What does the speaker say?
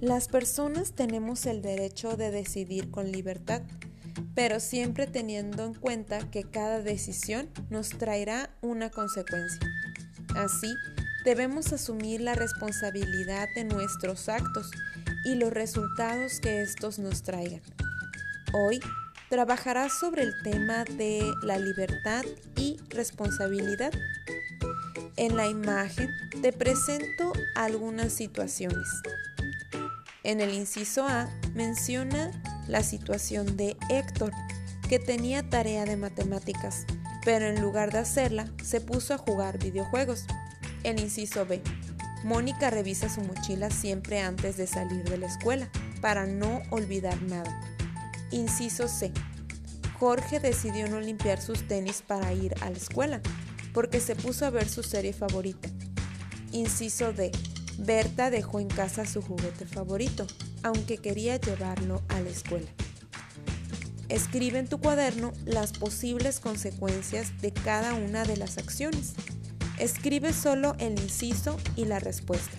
Las personas tenemos el derecho de decidir con libertad, pero siempre teniendo en cuenta que cada decisión nos traerá una consecuencia. Así, debemos asumir la responsabilidad de nuestros actos y los resultados que estos nos traigan. Hoy trabajarás sobre el tema de la libertad y responsabilidad. En la imagen te presento algunas situaciones. En el inciso A menciona la situación de Héctor, que tenía tarea de matemáticas, pero en lugar de hacerla, se puso a jugar videojuegos. El inciso B. Mónica revisa su mochila siempre antes de salir de la escuela, para no olvidar nada. Inciso C. Jorge decidió no limpiar sus tenis para ir a la escuela, porque se puso a ver su serie favorita. Inciso D. Berta dejó en casa su juguete favorito, aunque quería llevarlo a la escuela. Escribe en tu cuaderno las posibles consecuencias de cada una de las acciones. Escribe solo el inciso y la respuesta.